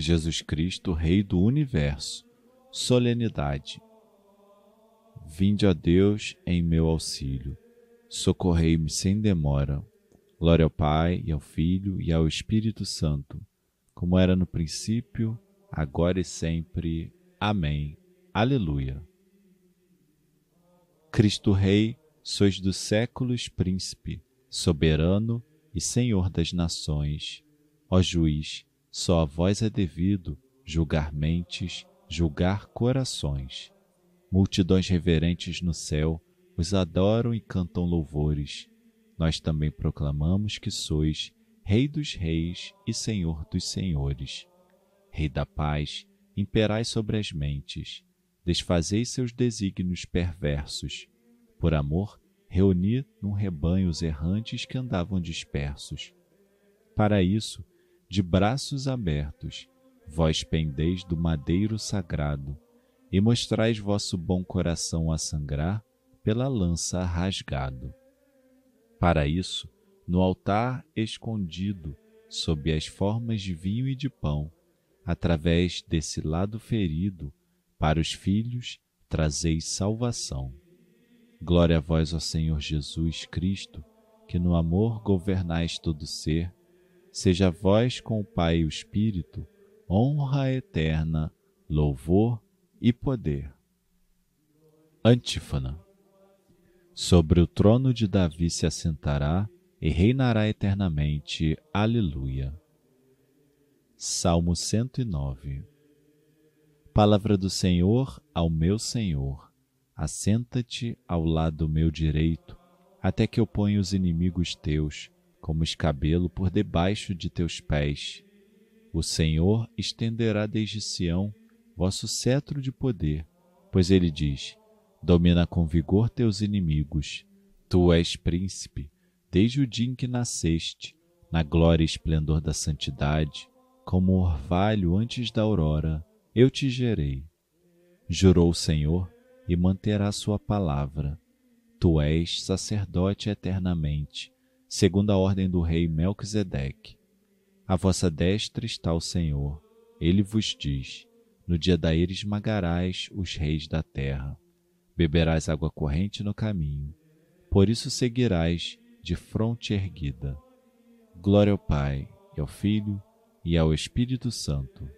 Jesus Cristo, Rei do Universo, solenidade Vinde a Deus em meu auxílio. Socorrei-me sem demora. Glória ao Pai, e ao Filho, e ao Espírito Santo, como era no princípio, agora e sempre. Amém. Aleluia. Cristo Rei, sois dos séculos príncipe, soberano e Senhor das nações. Ó juiz, só a vós é devido julgar mentes, julgar corações Multidões reverentes no céu os adoram e cantam louvores. Nós também proclamamos que sois Rei dos Reis e Senhor dos Senhores. Rei da paz, imperai sobre as mentes, desfazei seus desígnios perversos. Por amor, reuni num rebanho os errantes que andavam dispersos. Para isso, de braços abertos, vós pendeis do madeiro sagrado e mostrais vosso bom coração a sangrar pela lança rasgado. Para isso, no altar escondido, sob as formas de vinho e de pão, através desse lado ferido, para os filhos trazeis salvação. Glória a vós, ó Senhor Jesus Cristo, que no amor governais todo ser, seja vós com o Pai e o Espírito, honra eterna, louvor e poder. Antífona. Sobre o trono de Davi se assentará e reinará eternamente. Aleluia. Salmo 109. Palavra do Senhor ao meu Senhor. Assenta-te ao lado meu direito, até que eu ponha os inimigos teus como escabelo por debaixo de teus pés. O Senhor estenderá desde Sião vosso cetro de poder, pois ele diz: Domina com vigor teus inimigos. Tu és príncipe, desde o dia em que nasceste, na glória e esplendor da santidade, como orvalho antes da aurora, eu te gerei. Jurou o Senhor e manterá sua palavra. Tu és sacerdote eternamente, segundo a ordem do rei Melquisedeque. A vossa destra está o Senhor. Ele vos diz: no dia da ira esmagarás os reis da terra. Beberás água corrente no caminho. Por isso seguirás de fronte erguida. Glória ao Pai, e ao Filho, e ao Espírito Santo,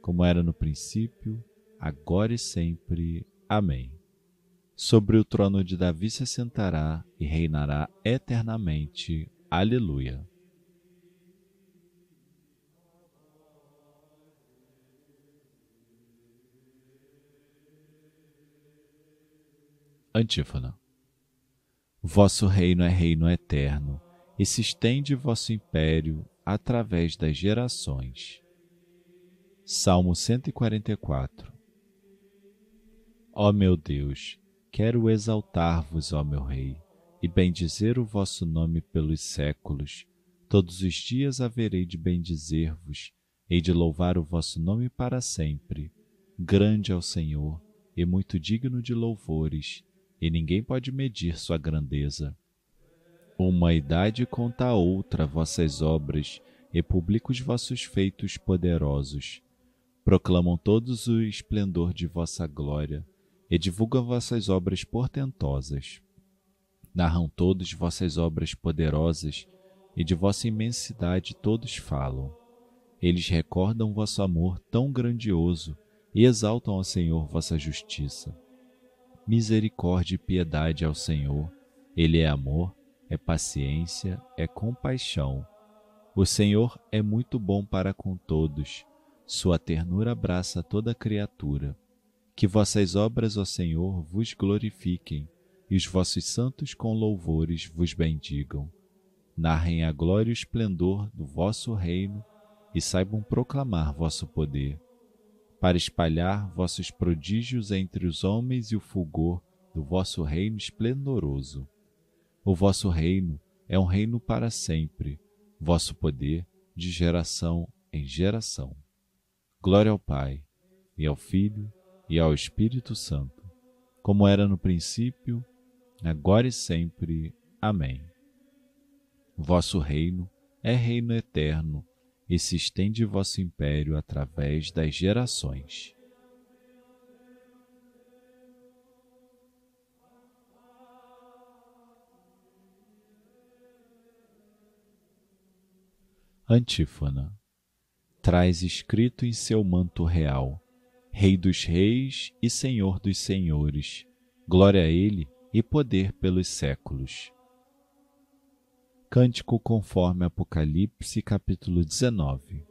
como era no princípio, agora e sempre. Amém. Sobre o trono de Davi se assentará e reinará eternamente. Aleluia. Antífona. Vosso reino é reino eterno, e se estende vosso império através das gerações. Salmo 144 Ó meu Deus, quero exaltar-vos, ó meu Rei, e bendizer o vosso nome pelos séculos. Todos os dias haverei de bendizer-vos, e de louvar o vosso nome para sempre. Grande é o Senhor, e muito digno de louvores, e ninguém pode medir sua grandeza. Uma idade conta a outra vossas obras, e publica os vossos feitos poderosos. Proclamam todos o esplendor de vossa glória, e divulgam vossas obras portentosas. Narram todos vossas obras poderosas, e de vossa imensidade todos falam. Eles recordam vosso amor tão grandioso e exaltam ao Senhor vossa justiça misericórdia e piedade ao Senhor. Ele é amor, é paciência, é compaixão. O Senhor é muito bom para com todos. Sua ternura abraça toda criatura. Que vossas obras, ó Senhor, vos glorifiquem e os vossos santos com louvores vos bendigam. Narrem a glória e o esplendor do vosso reino e saibam proclamar vosso poder, para espalhar vossos prodígios entre os homens e o fulgor do vosso reino esplendoroso. O vosso reino é um reino para sempre, vosso poder de geração em geração. Glória ao Pai, e ao Filho, e ao Espírito Santo, como era no princípio, agora e sempre. Amém. Vosso reino é reino eterno e se estende vosso império através das gerações. Antífona. Traz escrito em seu manto real, Rei dos reis e Senhor dos senhores, glória a Ele e poder pelos séculos. Cântico conforme Apocalipse, capítulo 19.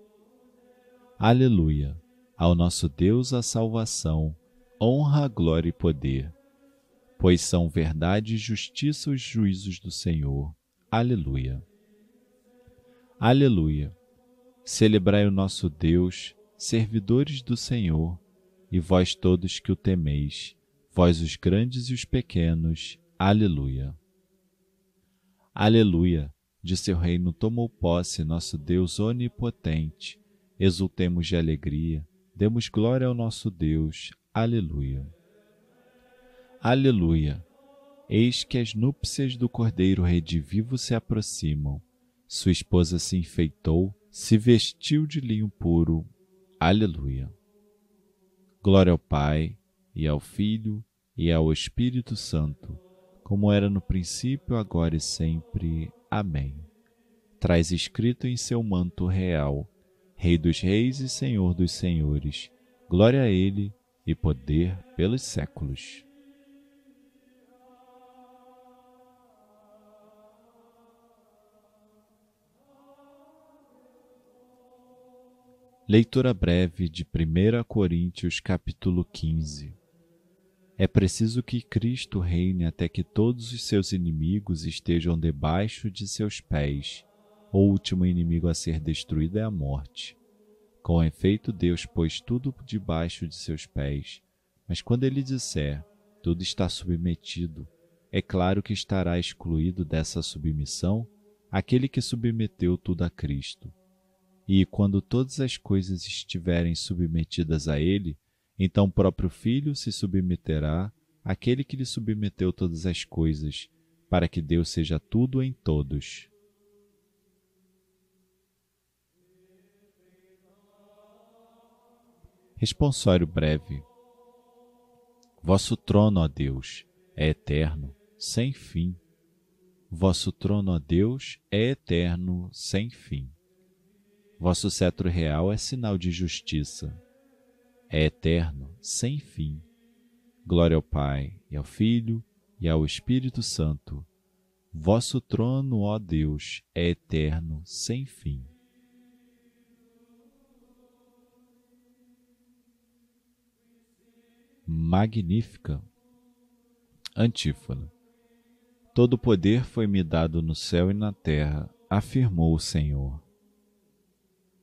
Aleluia! Ao nosso Deus a salvação, honra, glória e poder, pois são verdade e justiça os juízos do Senhor. Aleluia! Aleluia! Celebrai o nosso Deus, servidores do Senhor, e vós todos que o temeis, vós os grandes e os pequenos. Aleluia! Aleluia! De seu reino tomou posse nosso Deus onipotente. Exultemos de alegria, demos glória ao nosso Deus. Aleluia! Aleluia! Eis que as núpcias do Cordeiro redivivo se aproximam. Sua esposa se enfeitou, se vestiu de linho puro. Aleluia! Glória ao Pai, e ao Filho, e ao Espírito Santo como era no princípio, agora e sempre. Amém. Traz escrito em seu manto real, Rei dos Reis e Senhor dos Senhores, glória a Ele e poder pelos séculos. Leitura breve de 1 Coríntios capítulo 15 é preciso que Cristo reine até que todos os seus inimigos estejam debaixo de seus pés. O último inimigo a ser destruído é a morte. Com efeito, Deus pôs tudo debaixo de seus pés. Mas quando ele disser, tudo está submetido, é claro que estará excluído dessa submissão aquele que submeteu tudo a Cristo. E quando todas as coisas estiverem submetidas a ele, então o próprio Filho se submeterá àquele que lhe submeteu todas as coisas, para que Deus seja tudo em todos. Responsório breve. Vosso trono, ó Deus, é eterno, sem fim. Vosso trono, ó Deus, é eterno, sem fim. Vosso cetro real é sinal de justiça é eterno, sem fim. Glória ao Pai, e ao Filho, e ao Espírito Santo. Vosso trono, ó Deus, é eterno, sem fim. Magnífica. Antífona. Todo poder foi me dado no céu e na terra, afirmou o Senhor.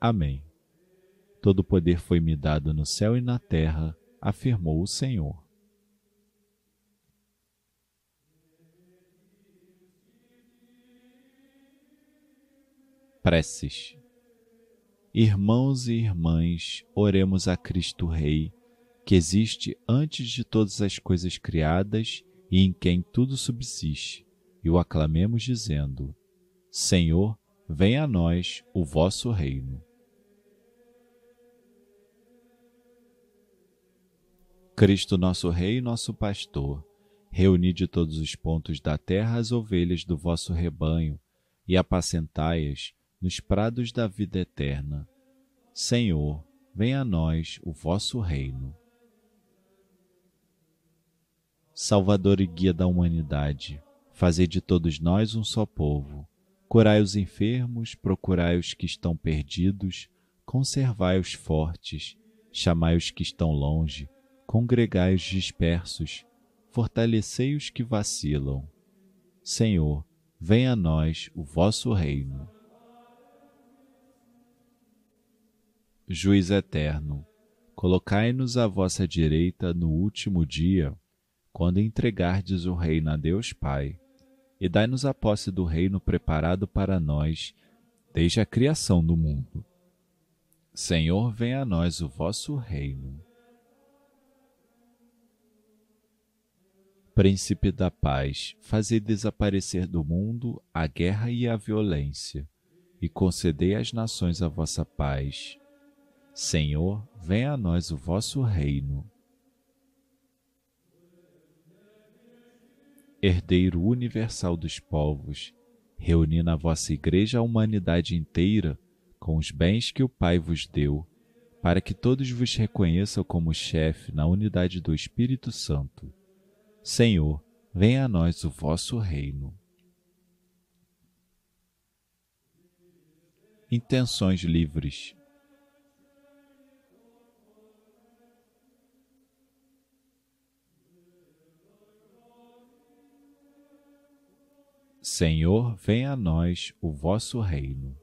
Amém. Todo poder foi me dado no céu e na terra, afirmou o Senhor. Preces. Irmãos e irmãs, oremos a Cristo Rei, que existe antes de todas as coisas criadas e em quem tudo subsiste, e o aclamemos dizendo: Senhor, venha a nós o vosso reino. Cristo, nosso Rei e nosso Pastor, reuni de todos os pontos da terra as ovelhas do vosso rebanho e apacentai-as nos prados da vida eterna. Senhor, venha a nós o vosso reino. Salvador e guia da humanidade, fazei de todos nós um só povo. Curai os enfermos, procurai os que estão perdidos, conservai os fortes, chamai os que estão longe, congregai os dispersos, fortalecei os que vacilam. Senhor, venha a nós o vosso reino. Juiz eterno, colocai-nos à vossa direita no último dia, quando entregardes o reino a Deus Pai, e dai-nos a posse do reino preparado para nós desde a criação do mundo. Senhor, venha a nós o vosso reino. Príncipe da paz, fazei desaparecer do mundo a guerra e a violência, e concedei às nações a vossa paz Senhor, venha a nós o vosso reino. Herdeiro universal dos povos, reuni na vossa igreja a humanidade inteira com os bens que o Pai vos deu, para que todos vos reconheçam como chefe na unidade do Espírito Santo. Senhor, venha a nós o vosso reino. Intenções livres Senhor, venha a nós o vosso reino.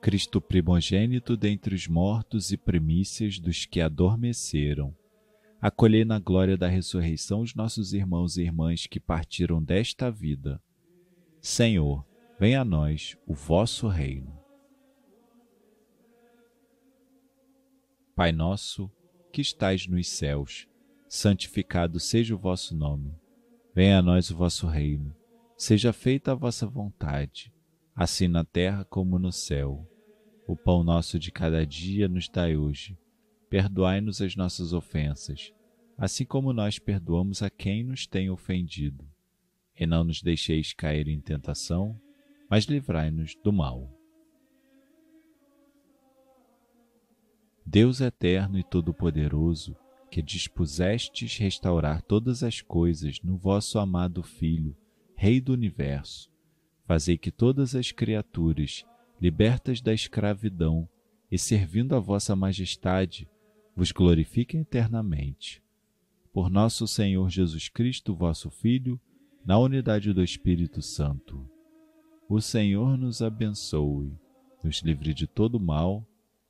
Cristo primogênito dentre os mortos e primícias dos que adormeceram, acolhei na glória da ressurreição os nossos irmãos e irmãs que partiram desta vida. Senhor, venha a nós o vosso reino. Pai nosso, que estais nos céus, santificado seja o vosso nome. Venha a nós o vosso reino. Seja feita a vossa vontade, assim na terra como no céu. O pão nosso de cada dia nos dai hoje. Perdoai-nos as nossas ofensas, assim como nós perdoamos a quem nos tem ofendido. E não nos deixeis cair em tentação, mas livrai-nos do mal. Deus eterno e todo-poderoso, que dispusestes restaurar todas as coisas no vosso amado Filho, Rei do Universo, fazei que todas as criaturas, libertas da escravidão e servindo a vossa majestade, vos glorifiquem eternamente. Por nosso Senhor Jesus Cristo, vosso Filho, na unidade do Espírito Santo. O Senhor nos abençoe, nos livre de todo mal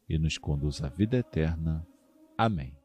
e nos conduz à vida eterna. Amém.